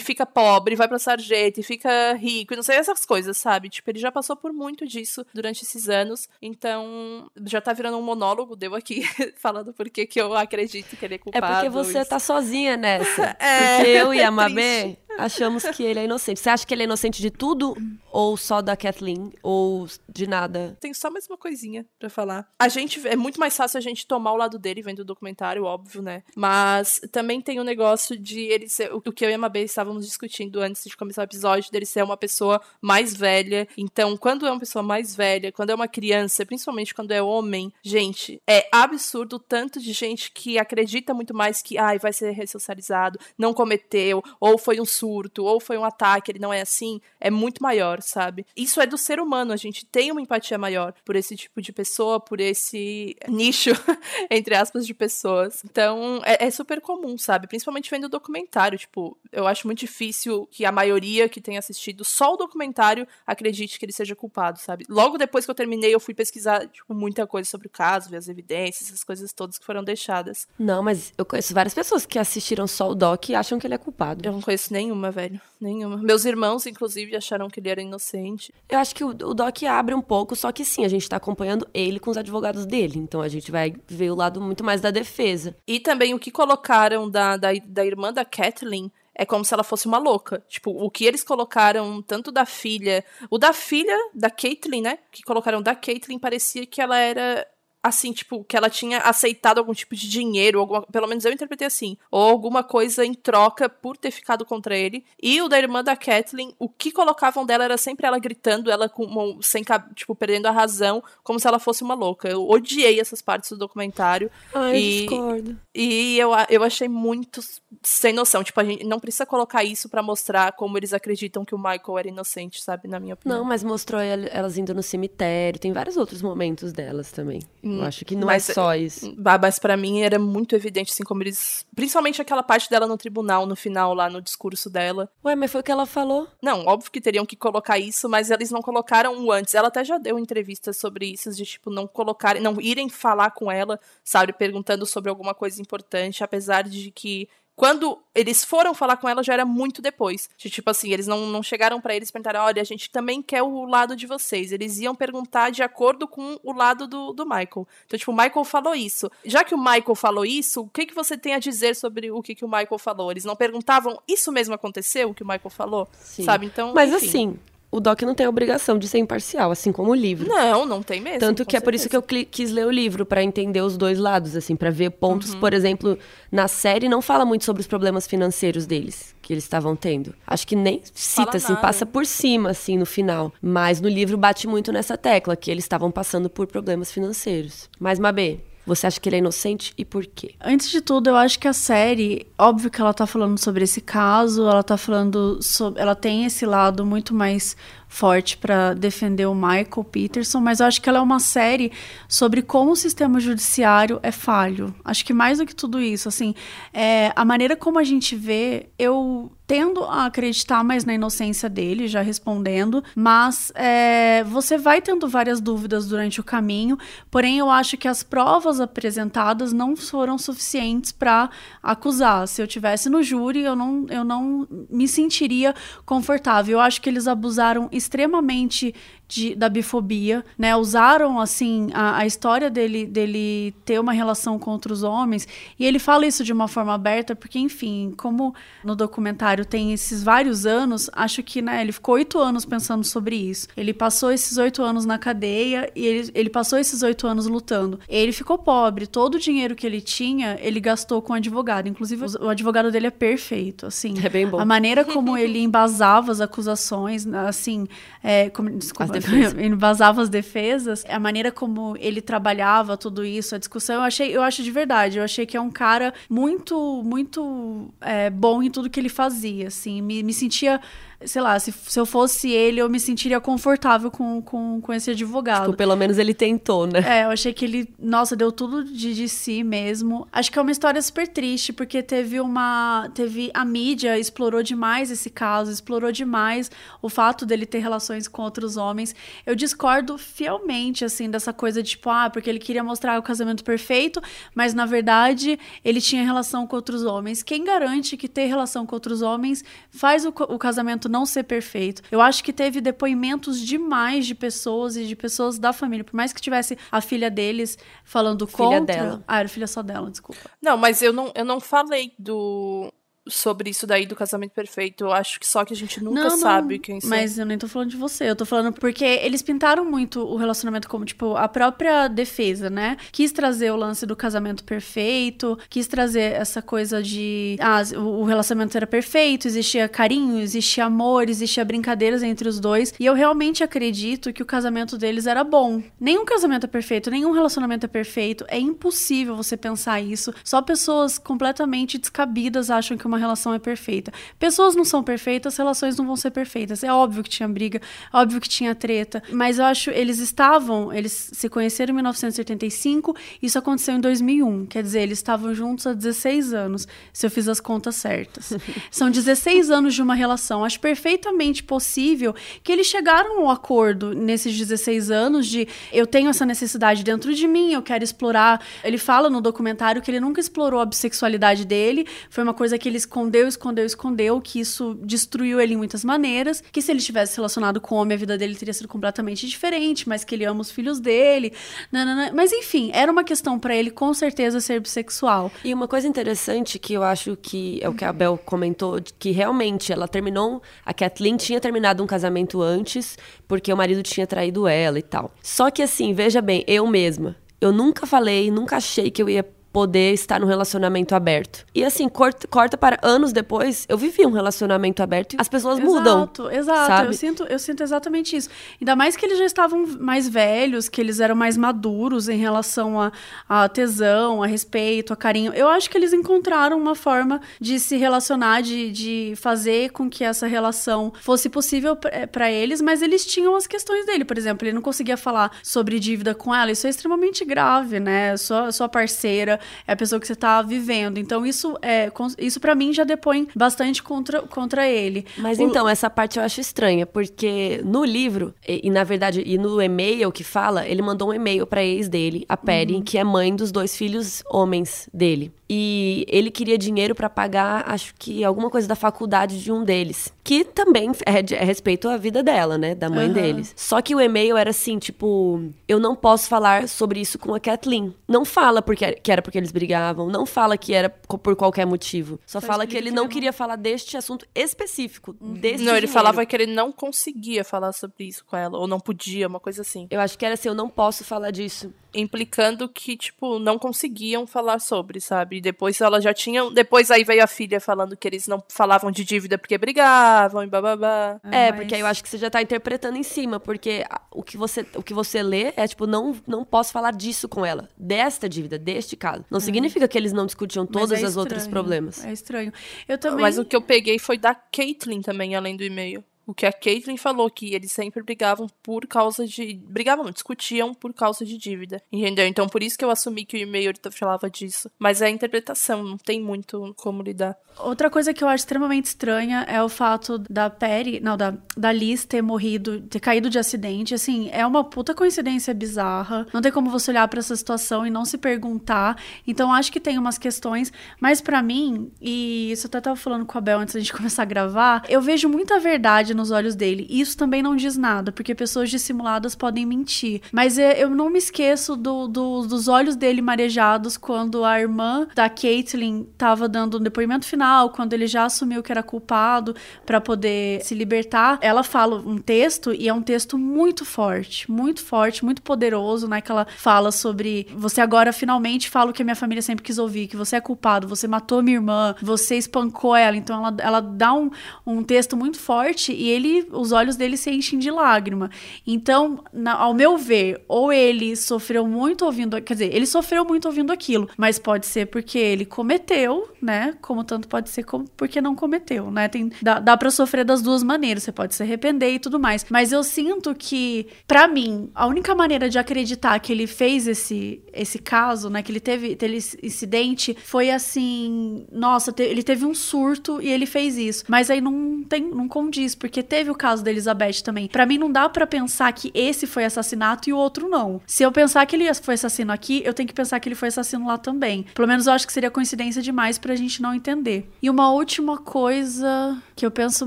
C: fica pobre, e vai pra sarjeta, e fica rico, e não sei essas coisas, sabe? Tipo, ele já passou por muito disso durante esses anos, então já tá virando um monólogo, deu aqui, falando por que eu acredito que ele é culpado.
B: É porque você isso. tá sozinha nessa. é, porque eu e a Mabê achamos que ele é inocente. Você acha que ele é inocente de tudo? Ou só da Kathleen? Ou de nada?
C: Tem só mais uma coisinha para falar. A gente. É muito mais fácil a gente tomar o lado dele vendo o documentário, óbvio, né? Mas também tem o um negócio de ele ser. O que eu e a Mabê estávamos discutindo antes de começar o episódio, dele ser uma pessoa mais velha. Então, quando é uma pessoa mais velha, quando é uma criança, principalmente quando é homem, gente, é absurdo o tanto de gente que acredita muito mais que, ai, vai ser ressocializado, não cometeu, ou foi um surto ou foi um ataque, ele não é assim, é muito maior, sabe? Isso é do ser humano, a gente tem uma empatia maior por esse tipo de pessoa, por esse nicho, entre aspas, de pessoas. Então, é, é super comum, sabe? Principalmente vendo o documentário, tipo, eu acho muito difícil que a maioria que tenha assistido só o documentário acredite que ele seja culpado, sabe? Logo depois que eu terminei, eu fui pesquisar, tipo, muita coisa sobre o caso, ver as evidências, essas coisas todas que foram deixadas.
B: Não, mas eu conheço várias pessoas que assistiram só o doc e acham que ele é culpado.
C: Eu não conheço nenhuma, velho. Nenhuma. Meus irmãos, inclusive, acharam que ele era inocente.
B: Eu acho que o, o Doc abre um pouco, só que sim, a gente tá acompanhando ele com os advogados dele. Então a gente vai ver o lado muito mais da defesa.
C: E também o que colocaram da, da, da irmã da Kathleen é como se ela fosse uma louca. Tipo, o que eles colocaram, tanto da filha. O da filha, da Caitlyn, né? Que colocaram da Caitlyn, parecia que ela era assim, tipo, que ela tinha aceitado algum tipo de dinheiro, alguma, pelo menos eu interpretei assim, ou alguma coisa em troca por ter ficado contra ele. E o da irmã da Kathleen, o que colocavam dela era sempre ela gritando, ela com sem tipo perdendo a razão, como se ela fosse uma louca. Eu odiei essas partes do documentário.
B: Ai,
C: e,
B: discordo.
C: E eu, eu achei muito sem noção, tipo, a gente não precisa colocar isso para mostrar como eles acreditam que o Michael era inocente, sabe, na minha opinião.
B: Não, mas mostrou elas indo no cemitério, tem vários outros momentos delas também. Eu acho que não
C: Mas,
B: é só isso.
C: Mas para mim era muito evidente, assim, como eles. Principalmente aquela parte dela no tribunal, no final, lá no discurso dela.
B: Ué, mas foi o que ela falou?
C: Não, óbvio que teriam que colocar isso, mas eles não colocaram o antes. Ela até já deu entrevistas sobre isso, de tipo, não colocarem, não irem falar com ela, sabe, perguntando sobre alguma coisa importante, apesar de que quando eles foram falar com ela, já era muito depois. De, tipo assim, eles não, não chegaram para eles e perguntaram: olha, a gente também quer o lado de vocês. Eles iam perguntar de acordo com o lado do, do Michael. Então, tipo, o Michael falou isso. Já que o Michael falou isso, o que, que você tem a dizer sobre o que, que o Michael falou? Eles não perguntavam, isso mesmo aconteceu, o que o Michael falou? Sim. Sabe? Então.
B: Mas
C: enfim.
B: assim, o Doc não tem a obrigação de ser imparcial, assim como o livro.
C: Não, não tem mesmo.
B: Tanto que é por isso que eu quis ler o livro, para entender os dois lados, assim, para ver pontos, uhum. por exemplo, na série não fala muito sobre os problemas financeiros deles, que eles estavam tendo. Acho que nem cita, fala assim, nada. passa por cima, assim, no final. Mas no livro bate muito nessa tecla, que eles estavam passando por problemas financeiros. Mas, Mabê, você acha que ele é inocente e por quê?
A: Antes de tudo, eu acho que a série, óbvio que ela tá falando sobre esse caso, ela tá falando sobre, ela tem esse lado muito mais forte para defender o Michael Peterson, mas eu acho que ela é uma série sobre como o sistema judiciário é falho. Acho que mais do que tudo isso, assim, é, a maneira como a gente vê, eu tendo a acreditar mais na inocência dele, já respondendo, mas é, você vai tendo várias dúvidas durante o caminho, porém eu acho que as provas apresentadas não foram suficientes para acusar. Se eu tivesse no júri, eu não, eu não me sentiria confortável. Eu acho que eles abusaram extremamente de, da bifobia, né? Usaram, assim, a, a, história dele, dele ter uma relação com outros homens. E ele fala isso de uma forma aberta, porque, enfim, como no documentário tem esses vários anos, acho que, né, ele ficou oito anos pensando sobre isso. Ele passou esses oito anos na cadeia e ele, ele passou esses oito anos lutando. Ele ficou pobre, todo o dinheiro que ele tinha, ele gastou com advogado. Inclusive, o advogado dele é perfeito, assim.
B: É bem bom.
A: A maneira como ele embasava as acusações, assim, é, como, desculpa, embasava as defesas, a maneira como ele trabalhava tudo isso, a discussão, eu achei, eu acho de verdade, eu achei que é um cara muito, muito é, bom em tudo que ele fazia, assim, me, me sentia sei lá, se, se eu fosse ele, eu me sentiria confortável com, com, com esse advogado.
B: Tipo, pelo menos ele tentou, né?
A: É, eu achei que ele, nossa, deu tudo de, de si mesmo. Acho que é uma história super triste, porque teve uma. Teve. A mídia explorou demais esse caso, explorou demais o fato dele ter relações com outros homens. Eu discordo fielmente, assim, dessa coisa de, tipo, ah, porque ele queria mostrar o casamento perfeito, mas na verdade ele tinha relação com outros homens. Quem garante que ter relação com outros homens faz o, o casamento não ser perfeito. Eu acho que teve depoimentos demais de pessoas e de pessoas da família. Por mais que tivesse a filha deles falando filha contra.
B: Dela.
A: Ah, era filha só dela, desculpa.
C: Não, mas eu não, eu não falei do sobre isso daí do casamento perfeito. Eu acho que só que a gente nunca não, sabe
A: não,
C: quem
A: são. Mas eu nem tô falando de você. Eu tô falando porque eles pintaram muito o relacionamento como, tipo, a própria defesa, né? Quis trazer o lance do casamento perfeito, quis trazer essa coisa de. Ah, o relacionamento era perfeito, existia carinho, existia amor, existia brincadeiras entre os dois. E eu realmente acredito que o casamento deles era bom. Nenhum casamento é perfeito, nenhum relacionamento é perfeito. É impossível você pensar isso. Só pessoas completamente descabidas acham que uma relação é perfeita. Pessoas não são perfeitas, relações não vão ser perfeitas. É óbvio que tinha briga, óbvio que tinha treta, mas eu acho eles estavam, eles se conheceram em 1985, isso aconteceu em 2001, quer dizer, eles estavam juntos há 16 anos, se eu fiz as contas certas. São 16 anos de uma relação. Acho perfeitamente possível que eles chegaram ao acordo nesses 16 anos de eu tenho essa necessidade dentro de mim, eu quero explorar. Ele fala no documentário que ele nunca explorou a bissexualidade dele, foi uma coisa que eles escondeu, escondeu, escondeu, que isso destruiu ele em muitas maneiras, que se ele tivesse relacionado com homem, a vida dele teria sido completamente diferente, mas que ele ama os filhos dele. Nanana. Mas enfim, era uma questão para ele com certeza ser bissexual.
B: E uma coisa interessante que eu acho que é o que a Bel comentou, que realmente ela terminou, a Kathleen tinha terminado um casamento antes, porque o marido tinha traído ela e tal. Só que assim, veja bem, eu mesma, eu nunca falei, nunca achei que eu ia poder estar num relacionamento aberto. E assim, corta, corta para anos depois, eu vivi um relacionamento aberto e as pessoas
A: exato,
B: mudam.
A: Exato, exato. Eu sinto, eu sinto exatamente isso. Ainda mais que eles já estavam mais velhos, que eles eram mais maduros em relação a, a tesão, a respeito, a carinho. Eu acho que eles encontraram uma forma de se relacionar, de, de fazer com que essa relação fosse possível para eles, mas eles tinham as questões dele. Por exemplo, ele não conseguia falar sobre dívida com ela. Isso é extremamente grave, né? Sua, sua parceira é a pessoa que você tá vivendo. Então, isso é isso para mim já depõe bastante contra, contra ele.
B: Mas o... então, essa parte eu acho estranha, porque no livro, e, e na verdade, e no e-mail que fala, ele mandou um e-mail pra ex dele, a Perry, uhum. que é mãe dos dois filhos homens dele. E ele queria dinheiro para pagar, acho que alguma coisa da faculdade de um deles. Que também é, de, é respeito à vida dela, né? Da mãe uhum. deles. Só que o e-mail era assim, tipo, eu não posso falar sobre isso com a Kathleen. Não fala porque, que era porque eles brigavam, não fala que era por qualquer motivo. Só, Só fala que ele não queria falar deste assunto específico, uhum. desse
C: Não,
B: ele
C: dinheiro. falava que ele não conseguia falar sobre isso com ela, ou não podia, uma coisa assim.
B: Eu acho que era assim, eu não posso falar disso
C: implicando que, tipo, não conseguiam falar sobre, sabe? E depois elas já tinham. Depois aí veio a filha falando que eles não falavam de dívida porque brigavam e bababá.
B: É, mas... porque aí eu acho que você já tá interpretando em cima, porque o que você, o que você lê é, tipo, não, não posso falar disso com ela. Desta dívida, deste caso. Não é. significa que eles não discutiam todos é os outros problemas.
A: É estranho. Eu também.
C: Mas o que eu peguei foi da Caitlyn também, além do e-mail o que a Caitlyn falou, que eles sempre brigavam por causa de. Brigavam, discutiam por causa de dívida. Entendeu? Então por isso que eu assumi que o e-mail falava disso. Mas é a interpretação, não tem muito como lidar.
A: Outra coisa que eu acho extremamente estranha é o fato da Perry, não, da, da Liz ter morrido, ter caído de acidente. Assim, é uma puta coincidência bizarra. Não tem como você olhar para essa situação e não se perguntar. Então acho que tem umas questões. Mas para mim, e isso eu até tava falando com a Bel antes da gente começar a gravar, eu vejo muita verdade nos olhos dele. Isso também não diz nada, porque pessoas dissimuladas podem mentir. Mas é, eu não me esqueço do, do, dos olhos dele marejados quando a irmã da Caitlyn tava dando um depoimento final, quando ele já assumiu que era culpado para poder se libertar. Ela fala um texto e é um texto muito forte, muito forte, muito poderoso, né? Que ela fala sobre você agora finalmente fala o que a minha família sempre quis ouvir, que você é culpado, você matou minha irmã, você espancou ela. Então ela, ela dá um, um texto muito forte e ele, os olhos dele se enchem de lágrima. Então, na, ao meu ver, ou ele sofreu muito ouvindo, quer dizer, ele sofreu muito ouvindo aquilo, mas pode ser porque ele cometeu, né? Como tanto pode ser como porque não cometeu, né? Tem, dá, dá para sofrer das duas maneiras, você pode se arrepender e tudo mais. Mas eu sinto que, para mim, a única maneira de acreditar que ele fez esse, esse caso, né? Que ele teve, teve esse incidente, foi assim, nossa, te, ele teve um surto e ele fez isso. Mas aí não tem, não condiz, porque porque teve o caso da Elizabeth também. Para mim não dá para pensar que esse foi assassinato e o outro não. Se eu pensar que ele foi assassino aqui, eu tenho que pensar que ele foi assassino lá também. Pelo menos eu acho que seria coincidência demais pra gente não entender. E uma última coisa que eu penso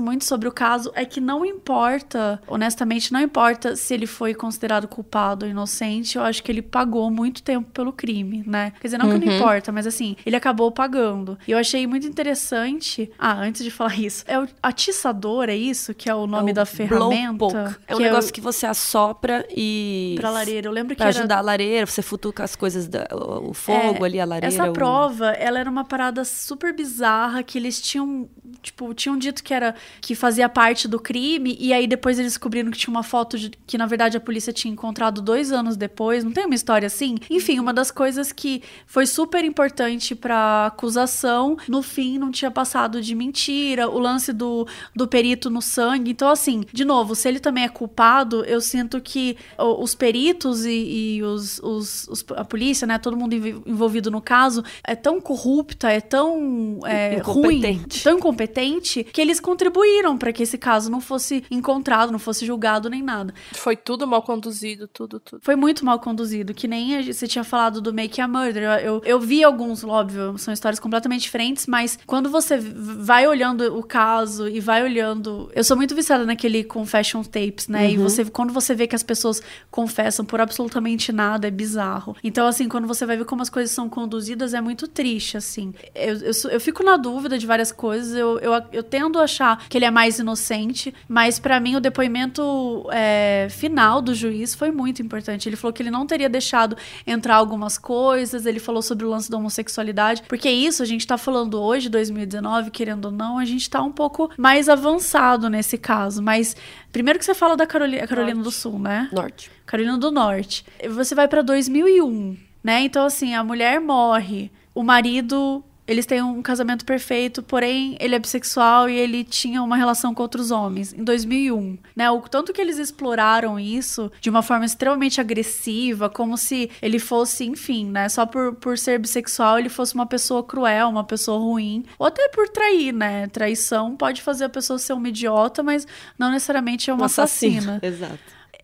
A: muito sobre o caso é que não importa, honestamente, não importa se ele foi considerado culpado ou inocente, eu acho que ele pagou muito tempo pelo crime, né? Quer dizer, não uhum. que não uhum. importa, mas assim, ele acabou pagando. E eu achei muito interessante. Ah, antes de falar isso, é o atiçador, é isso? Que é o nome é o da ferramenta.
B: É um é negócio o... que você assopra e.
A: Pra lareira. Eu lembro que.
B: Pra era... ajudar a lareira, você futuca as coisas, da, o fogo é, ali, a lareira.
A: Essa o... prova, ela era uma parada super bizarra que eles tinham. Tipo, tinham dito que era. que fazia parte do crime, e aí depois eles descobriram que tinha uma foto de, que, na verdade, a polícia tinha encontrado dois anos depois. Não tem uma história assim? Enfim, uma das coisas que foi super importante pra acusação, no fim, não tinha passado de mentira. O lance do, do perito no sangue sangue. Então, assim, de novo, se ele também é culpado, eu sinto que os peritos e, e os, os, os, a polícia, né, todo mundo envolvido no caso, é tão corrupta, é tão é, ruim, tão incompetente, que eles contribuíram para que esse caso não fosse encontrado, não fosse julgado nem nada.
C: Foi tudo mal conduzido, tudo, tudo.
A: Foi muito mal conduzido, que nem você tinha falado do Make a Murder. Eu, eu, eu vi alguns, óbvio, são histórias completamente diferentes, mas quando você vai olhando o caso e vai olhando. Eu sou muito viciada naquele confession tapes, né? Uhum. E você, quando você vê que as pessoas confessam por absolutamente nada, é bizarro. Então, assim, quando você vai ver como as coisas são conduzidas, é muito triste, assim. Eu, eu, eu fico na dúvida de várias coisas. Eu, eu, eu tendo a achar que ele é mais inocente, mas para mim o depoimento é, final do juiz foi muito importante. Ele falou que ele não teria deixado entrar algumas coisas, ele falou sobre o lance da homossexualidade, porque isso a gente tá falando hoje, 2019, querendo ou não, a gente tá um pouco mais avançado nesse caso, mas primeiro que você fala da Carolina, Carolina do Sul, né?
B: Norte.
A: Carolina do Norte. Você vai para 2001, né? Então assim, a mulher morre, o marido eles têm um casamento perfeito, porém ele é bissexual e ele tinha uma relação com outros homens em 2001, né? O tanto que eles exploraram isso de uma forma extremamente agressiva, como se ele fosse, enfim, né, só por, por ser bissexual ele fosse uma pessoa cruel, uma pessoa ruim, ou até por trair, né? Traição pode fazer a pessoa ser uma idiota, mas não necessariamente é uma um assassina.
B: Exato.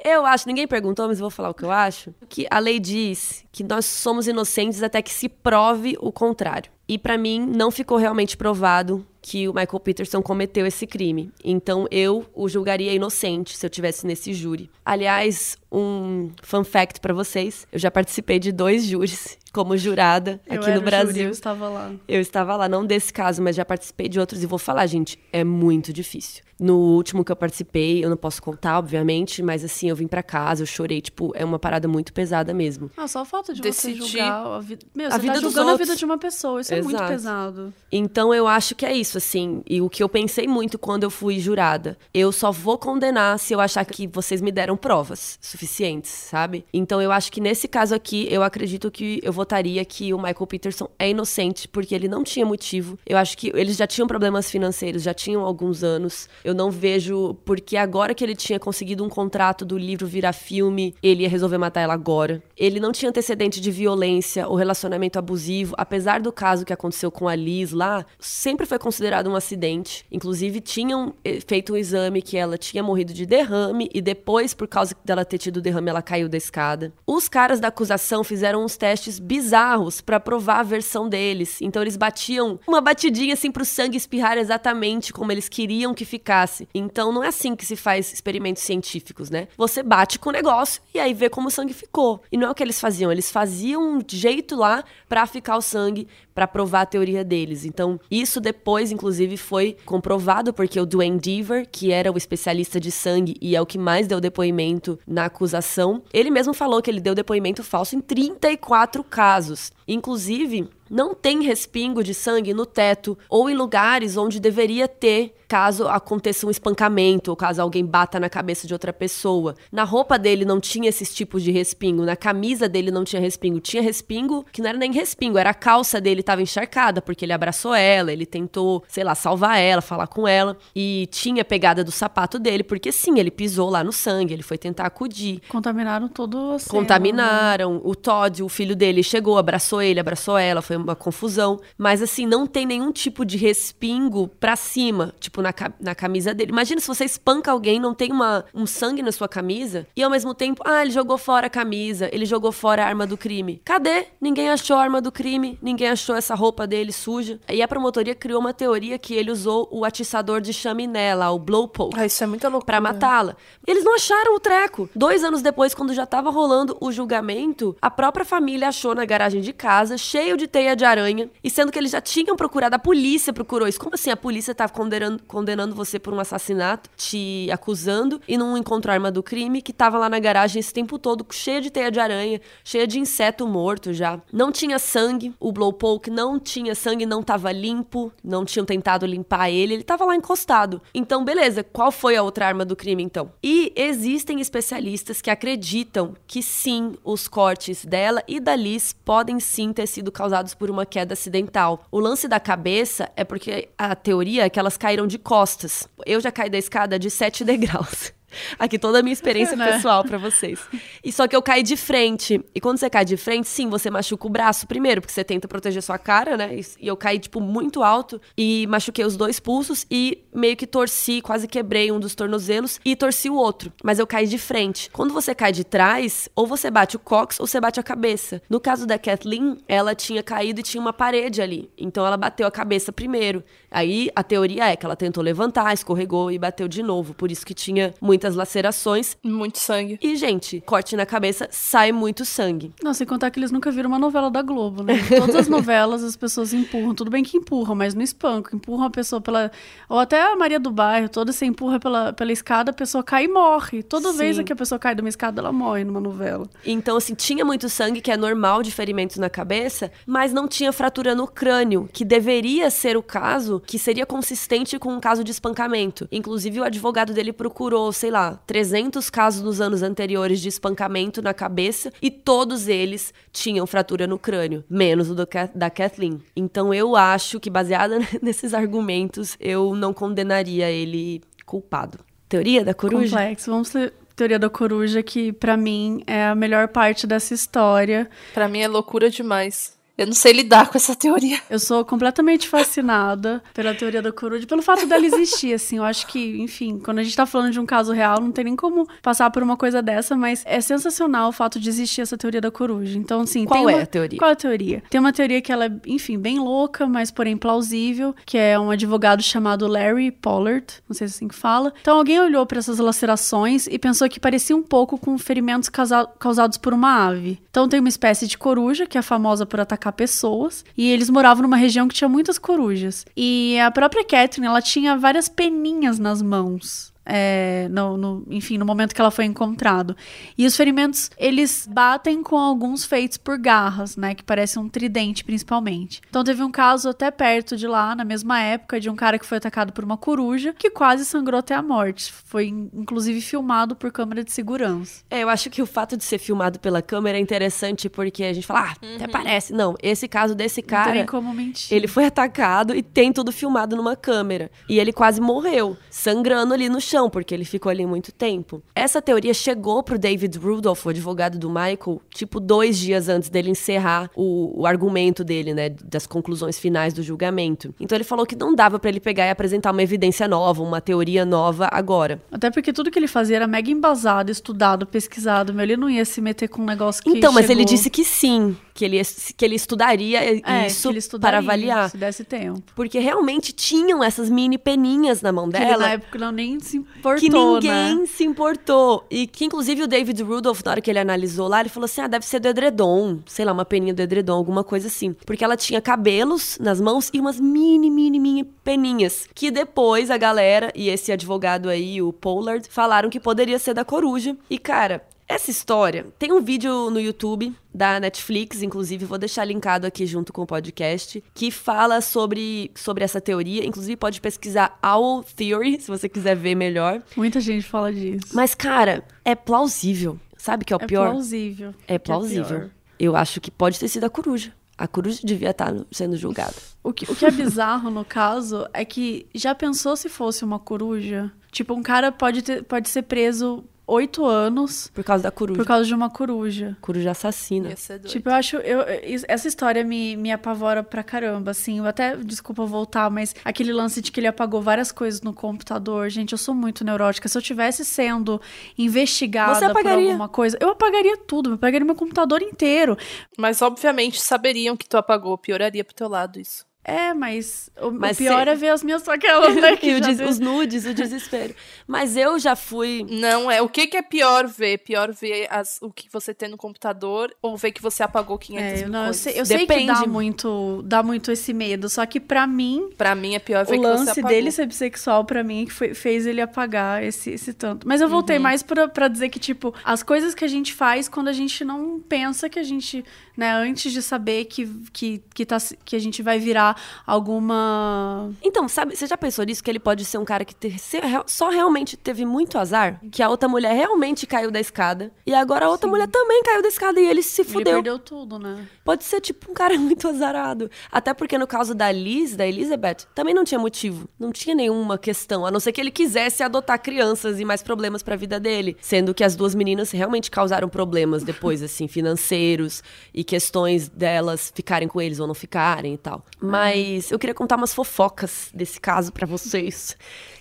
B: Eu acho, ninguém perguntou, mas eu vou falar o que eu acho, que a lei diz que nós somos inocentes até que se prove o contrário. E para mim não ficou realmente provado que o Michael Peterson cometeu esse crime. Então eu o julgaria inocente se eu tivesse nesse júri. Aliás, um fun fact para vocês, eu já participei de dois júris como jurada
A: eu
B: aqui no Brasil.
A: Júri, eu estava lá.
B: Eu estava lá, não desse caso, mas já participei de outros e vou falar, gente, é muito difícil. No último que eu participei, eu não posso contar, obviamente, mas assim, eu vim para casa, eu chorei, tipo, é uma parada muito pesada mesmo.
A: Ah, só falta de Decidir. você julgar a vida, Meu, a você vida tá julgando a vida de uma pessoa, isso Exato. É muito pesado.
B: Então eu acho que é isso, assim, e o que eu pensei muito quando eu fui jurada, eu só vou condenar se eu achar que vocês me deram provas suficientes, sabe? Então eu acho que nesse caso aqui, eu acredito que eu votaria que o Michael Peterson é inocente, porque ele não tinha motivo. Eu acho que eles já tinham problemas financeiros, já tinham alguns anos. Eu não vejo porque agora que ele tinha conseguido um contrato do livro virar filme, ele ia resolver matar ela agora. Ele não tinha antecedente de violência ou relacionamento abusivo, apesar do caso que aconteceu com a Liz lá, sempre foi considerado um acidente. Inclusive tinham eh, feito um exame que ela tinha morrido de derrame e depois, por causa dela ter tido derrame, ela caiu da escada. Os caras da acusação fizeram uns testes bizarros para provar a versão deles. Então eles batiam uma batidinha assim pro sangue espirrar exatamente como eles queriam que ficasse. Então não é assim que se faz experimentos científicos, né? Você bate com o negócio e aí vê como o sangue ficou. E não é o que eles faziam, eles faziam um jeito lá para ficar o sangue, para provar a teoria deles. Então, isso depois, inclusive, foi comprovado porque o Dwayne Deaver, que era o especialista de sangue e é o que mais deu depoimento na acusação, ele mesmo falou que ele deu depoimento falso em 34 casos. Inclusive, não tem respingo de sangue no teto ou em lugares onde deveria ter caso aconteça um espancamento ou caso alguém bata na cabeça de outra pessoa. Na roupa dele não tinha esses tipos de respingo, na camisa dele não tinha respingo. Tinha respingo que não era nem respingo, era a calça dele estava encharcada porque ele abraçou ela, ele tentou, sei lá, salvar ela, falar com ela e tinha pegada do sapato dele porque sim, ele pisou lá no sangue, ele foi tentar acudir.
A: Contaminaram todo
B: o Contaminaram. Né? O Todd, o filho dele, chegou, abraçou ele, abraçou ela, foi uma confusão. Mas assim, não tem nenhum tipo de respingo pra cima, tipo na, na camisa dele. Imagina se você espanca alguém, não tem uma, um sangue na sua camisa, e ao mesmo tempo, ah, ele jogou fora a camisa, ele jogou fora a arma do crime. Cadê? Ninguém achou a arma do crime, ninguém achou essa roupa dele suja. E a promotoria criou uma teoria que ele usou o atiçador de chaminé lá, o blowpoke.
C: Ah, isso é muito louco.
B: Pra matá-la. Eles não acharam o treco. Dois anos depois, quando já tava rolando o julgamento, a própria família achou na garagem de casa, cheio de teia de aranha, e sendo que eles já tinham procurado, a polícia procurou isso. Como assim a polícia estava condenando, condenando você por um assassinato, te acusando, e não encontrou a arma do crime, que estava lá na garagem esse tempo todo, cheia de teia de aranha, cheia de inseto morto já. Não tinha sangue, o Blowpoke não tinha sangue, não estava limpo, não tinham tentado limpar ele, ele estava lá encostado. Então, beleza, qual foi a outra arma do crime então? E existem especialistas que acreditam que sim, os cortes dela e da Liz podem sim ter sido causados por uma queda acidental. O lance da cabeça é porque a teoria é que elas caíram de costas. Eu já caí da escada de 7 degraus. Aqui toda a minha experiência pessoal pra vocês. E só que eu caí de frente. E quando você cai de frente, sim, você machuca o braço primeiro, porque você tenta proteger sua cara, né? E eu caí, tipo, muito alto e machuquei os dois pulsos e meio que torci, quase quebrei um dos tornozelos e torci o outro. Mas eu caí de frente. Quando você cai de trás, ou você bate o cox ou você bate a cabeça. No caso da Kathleen, ela tinha caído e tinha uma parede ali. Então ela bateu a cabeça primeiro. Aí a teoria é que ela tentou levantar, escorregou e bateu de novo. Por isso que tinha muitas lacerações.
C: Muito sangue.
B: E, gente, corte na cabeça, sai muito sangue.
A: Não, sem contar que eles nunca viram uma novela da Globo, né? Todas as novelas as pessoas empurram. Tudo bem que empurram, mas no espanco. Empurram a pessoa pela. Ou até a Maria do Bairro, toda você empurra pela, pela escada, a pessoa cai e morre. Toda
B: Sim.
A: vez que a pessoa cai de uma escada, ela morre numa novela.
B: Então, assim, tinha muito sangue, que é normal de ferimentos na cabeça, mas não tinha fratura no crânio, que deveria ser o caso que seria consistente com um caso de espancamento. Inclusive, o advogado dele procurou, sei lá, 300 casos nos anos anteriores de espancamento na cabeça e todos eles tinham fratura no crânio, menos o do da Kathleen. Então, eu acho que, baseada nesses argumentos, eu não condenaria ele culpado. Teoria da coruja?
A: Complexo. Vamos ter teoria da coruja, que pra mim é a melhor parte dessa história.
C: Pra mim é loucura demais. Eu não sei lidar com essa teoria.
A: Eu sou completamente fascinada pela teoria da coruja, pelo fato dela existir, assim. Eu acho que, enfim, quando a gente tá falando de um caso real, não tem nem como passar por uma coisa dessa, mas é sensacional o fato de existir essa teoria da coruja. Então, assim,
B: Qual é a teoria?
A: Qual é a teoria? Tem uma teoria que ela é, enfim, bem louca, mas porém plausível, que é um advogado chamado Larry Pollard, não sei se é assim que fala. Então, alguém olhou para essas lacerações e pensou que parecia um pouco com ferimentos causa- causados por uma ave. Então, tem uma espécie de coruja que é famosa por atacar pessoas, e eles moravam numa região que tinha muitas corujas. E a própria Catherine, ela tinha várias peninhas nas mãos. É, no, no- enfim, no momento que ela foi encontrado. E os ferimentos, eles batem com alguns feitos por garras, né? Que parece um tridente, principalmente. Então teve um caso até perto de lá, na mesma época, de um cara que foi atacado por uma coruja, que quase sangrou até a morte. Foi, in- inclusive, filmado por câmera de segurança.
B: É, eu acho que o fato de ser filmado pela câmera é interessante porque a gente fala, ah, até parece. Não, esse caso desse
A: Não tem
B: cara,
A: como mentir.
B: ele foi atacado e tem tudo filmado numa câmera. E ele quase morreu, sangrando ali no chão, porque ele ficou ali muito tempo. Essa teoria chegou pro David Rudolph, o advogado do Michael, tipo dois dias antes dele encerrar o, o argumento dele, né, das conclusões finais do julgamento. Então ele falou que não dava pra ele pegar e apresentar uma evidência nova, uma teoria nova agora.
A: Até porque tudo que ele fazia era mega embasado, estudado, pesquisado. Meu, ele não ia se meter com um negócio que
B: Então, mas ele disse que sim, que ele, que ele estudaria
A: É,
B: isso
A: ele estudaria,
B: para avaliar.
A: Se desse tempo.
B: Porque realmente tinham essas mini peninhas na mão
A: Que ele,
B: dela.
A: na época não nem se importou,
B: que ninguém
A: né?
B: se importou. E que, inclusive, o David Rudolph, na hora que ele analisou lá, ele falou assim: ah, deve ser do edredom. Sei lá, uma peninha do edredom, alguma coisa assim. Porque ela tinha cabelos nas mãos e umas mini, mini, mini peninhas. Que depois a galera e esse advogado aí, o Pollard, falaram que poderia ser da coruja. E, cara. Essa história tem um vídeo no YouTube da Netflix, inclusive vou deixar linkado aqui junto com o podcast, que fala sobre, sobre essa teoria. Inclusive pode pesquisar Owl Theory, se você quiser ver melhor.
A: Muita gente fala disso.
B: Mas, cara, é plausível. Sabe que é o
A: é
B: pior?
A: plausível.
B: É plausível.
A: pior.
B: Eu acho que pode ter sido a coruja. A coruja devia estar sendo julgada.
A: O que, o que é bizarro no caso é que já pensou se fosse uma coruja? Tipo, um cara pode, ter, pode ser preso oito anos
B: Por causa da coruja.
A: por causa de uma coruja.
B: Coruja assassina.
C: Ia ser doido.
A: Tipo, eu acho. Eu, essa história me, me apavora pra caramba, assim. Eu até, desculpa voltar, mas aquele lance de que ele apagou várias coisas no computador. Gente, eu sou muito neurótica. Se eu tivesse sendo investigada
B: Você
A: por
B: apagaria.
A: alguma coisa, eu apagaria tudo. Eu apagaria meu computador inteiro.
C: Mas obviamente saberiam que tu apagou, pioraria pro teu lado isso.
A: É, mas o, o
B: Mas
A: pior
B: cê-
A: é ver as minhas aquelas, né? Que
B: o des- os nudes, o desespero. Mas eu já fui.
C: Não é. O que, que é pior ver? Pior ver as- o que você tem no computador ou ver que você apagou 500
A: É,
C: mil
A: não, eu sei, eu sei que
B: Depende.
A: dá muito, dá muito esse medo. Só que pra mim,
C: Pra mim é pior ver
A: o
C: que você
A: lance
C: apagou.
A: dele ser bissexual pra mim que foi- fez ele apagar esse, esse tanto. Mas eu voltei mais pra, pra dizer que, tipo, as coisas que a gente faz quando a gente não pensa que a gente, né, antes de saber que, que, que, tá, que a gente vai virar alguma.
B: Então, sabe, você já pensou nisso? Que ele pode ser um cara que ter, ser, só realmente teve muito azar? Que a outra mulher realmente caiu da escada. E agora a outra Sim. mulher também caiu da escada e ele se fudeu. Ele
A: perdeu tudo, né?
B: Pode ser, tipo, um cara muito azarado. Até porque no caso da Liz, da Elizabeth, também não tinha motivo. Não tinha nenhuma questão. A não ser que ele quisesse adotar crianças e mais problemas pra vida dele. Sendo que as duas meninas realmente causaram problemas depois, assim, financeiros e questões delas ficarem com eles ou não ficarem e tal. Mas eu queria contar umas fofocas desse caso para vocês.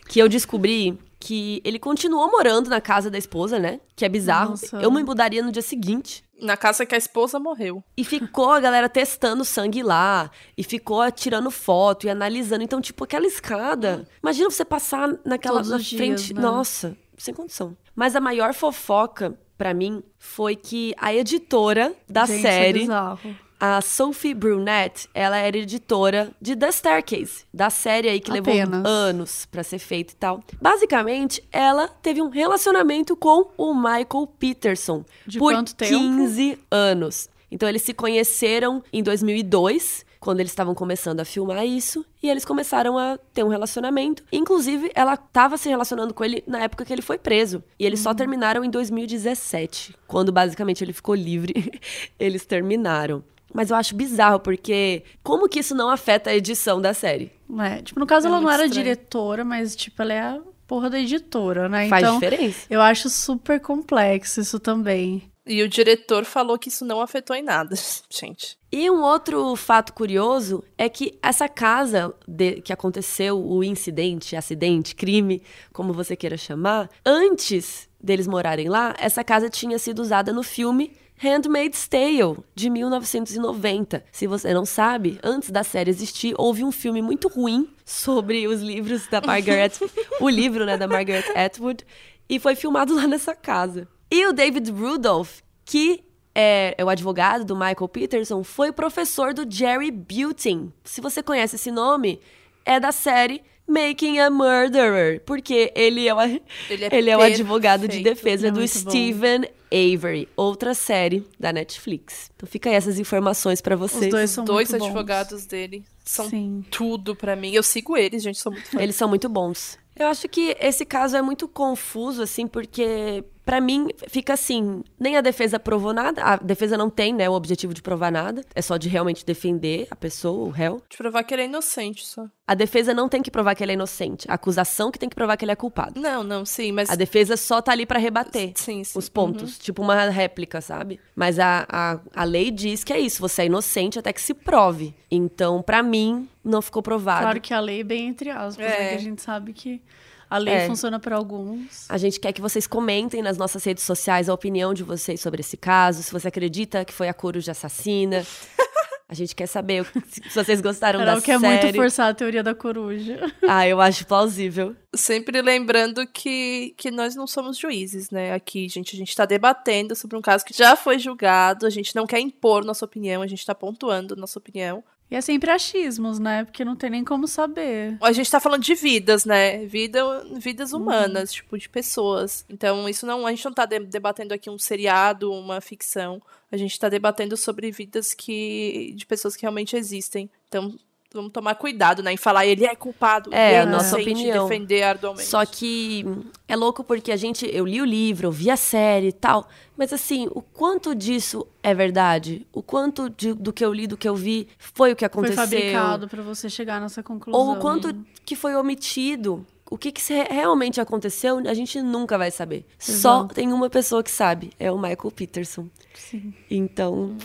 B: Que eu descobri que ele continuou morando na casa da esposa, né? Que é bizarro. Nossa. Eu me mudaria no dia seguinte.
C: Na casa que a esposa morreu.
B: E ficou a galera testando sangue lá. E ficou tirando foto e analisando. Então, tipo, aquela escada. Imagina você passar naquela na frente. Dias, né? Nossa, sem condição. Mas a maior fofoca para mim foi que a editora da Gente, série é a Sophie Brunette, ela era editora de The Staircase, da série aí que Apenas. levou anos para ser feita e tal. Basicamente, ela teve um relacionamento com o Michael Peterson
A: de
B: por
A: quanto
B: 15 tempo? anos. Então eles se conheceram em 2002 quando eles estavam começando a filmar isso, e eles começaram a ter um relacionamento. Inclusive, ela estava se relacionando com ele na época que ele foi preso. E eles uhum. só terminaram em 2017, quando basicamente ele ficou livre. eles terminaram. Mas eu acho bizarro, porque como que isso não afeta a edição da série?
A: É, tipo, no caso é ela não era estranho. diretora, mas tipo, ela é a porra da editora, né?
B: Faz
A: então,
B: diferença.
A: Eu acho super complexo isso também.
C: E o diretor falou que isso não afetou em nada, gente.
B: E um outro fato curioso é que essa casa de, que aconteceu o incidente, acidente, crime, como você queira chamar, antes deles morarem lá, essa casa tinha sido usada no filme Handmaid's Tale, de 1990. Se você não sabe, antes da série existir, houve um filme muito ruim sobre os livros da Margaret, o livro, né, da Margaret Atwood, e foi filmado lá nessa casa. E o David Rudolph, que é, é, o advogado do Michael Peterson, foi professor do Jerry Butin. Se você conhece esse nome, é da série Making a Murderer, porque ele é o, ele é ele é o advogado de defesa é do Stephen bom. Avery, outra série da Netflix. Então fica aí essas informações para vocês. Os
C: dois são dois advogados bons. dele são Sim. tudo para mim. Eu sigo eles, gente, são muito fãs.
B: Eles são muito bons. Eu acho que esse caso é muito confuso, assim, porque para mim fica assim, nem a defesa provou nada, a defesa não tem, né, o objetivo de provar nada, é só de realmente defender a pessoa, o réu.
C: De provar que ele é inocente só.
B: A defesa não tem que provar que ele é inocente, a acusação que tem que provar que ele é culpado.
C: Não, não, sim, mas...
B: A defesa só tá ali para rebater
C: sim, sim.
B: os pontos, uhum. tipo uma réplica, sabe? Mas a, a, a lei diz que é isso, você é inocente até que se prove. Então, para mim, não ficou provado.
A: Claro que a lei é bem entre aspas, é. né? Que a gente sabe que a lei é. funciona para alguns.
B: A gente quer que vocês comentem nas nossas redes sociais a opinião de vocês sobre esse caso, se você acredita que foi a coruja assassina. A gente quer saber se vocês gostaram Carol da
A: quer série. muito forçar a teoria da coruja.
B: Ah, eu acho plausível.
C: Sempre lembrando que, que nós não somos juízes, né? Aqui, gente, a gente tá debatendo sobre um caso que já foi julgado, a gente não quer impor nossa opinião, a gente tá pontuando nossa opinião.
A: E é sempre achismos, né? Porque não tem nem como saber.
C: A gente tá falando de vidas, né? Vida, vidas uhum. humanas, uhum. tipo, de pessoas. Então, isso não. A gente não tá debatendo aqui um seriado, uma ficção. A gente tá debatendo sobre vidas que. de pessoas que realmente existem. Então, vamos tomar cuidado, né, em falar ele é culpado,
B: é, a nossa opinião.
C: defender arduamente.
B: Só que é louco porque a gente, eu li o livro, eu vi a série e tal, mas assim, o quanto disso é verdade? O quanto de, do que eu li, do que eu vi, foi o que aconteceu? Foi
A: fabricado para você chegar nessa conclusão.
B: Ou o quanto que foi omitido? O que, que realmente aconteceu, a gente nunca vai saber. Exato. Só tem uma pessoa que sabe, é o Michael Peterson.
A: Sim.
B: Então, uhum.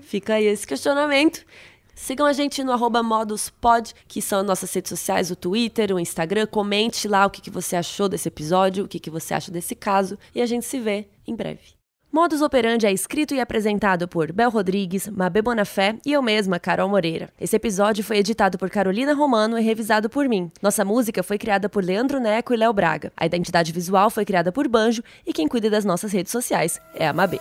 B: fica aí esse questionamento. Sigam a gente no moduspod, que são nossas redes sociais, o Twitter, o Instagram. Comente lá o que, que você achou desse episódio, o que, que você acha desse caso. E a gente se vê em breve. Modus Operandi é escrito e apresentado por Bel Rodrigues, Mabê Bonafé e eu mesma, Carol Moreira. Esse episódio foi editado por Carolina Romano e revisado por mim. Nossa música foi criada por Leandro Neco e Léo Braga. A identidade visual foi criada por Banjo e quem cuida das nossas redes sociais é a Mabê.